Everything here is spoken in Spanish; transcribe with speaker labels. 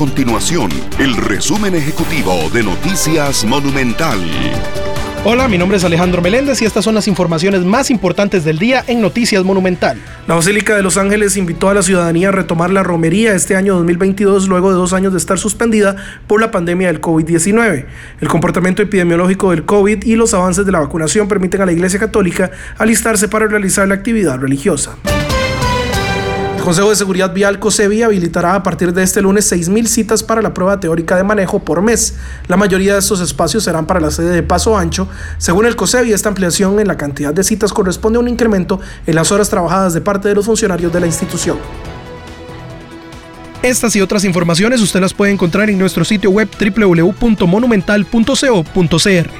Speaker 1: continuación el resumen ejecutivo de Noticias Monumental.
Speaker 2: Hola, mi nombre es Alejandro Meléndez y estas son las informaciones más importantes del día en Noticias Monumental.
Speaker 3: La Basílica de Los Ángeles invitó a la ciudadanía a retomar la romería este año 2022 luego de dos años de estar suspendida por la pandemia del COVID-19. El comportamiento epidemiológico del COVID y los avances de la vacunación permiten a la Iglesia Católica alistarse para realizar la actividad religiosa. El Consejo de Seguridad Vial COSEVI habilitará a partir de este lunes 6.000 citas para la prueba teórica de manejo por mes. La mayoría de estos espacios serán para la sede de Paso Ancho. Según el COSEVI, esta ampliación en la cantidad de citas corresponde a un incremento en las horas trabajadas de parte de los funcionarios de la institución.
Speaker 2: Estas y otras informaciones usted las puede encontrar en nuestro sitio web www.monumental.co.cr.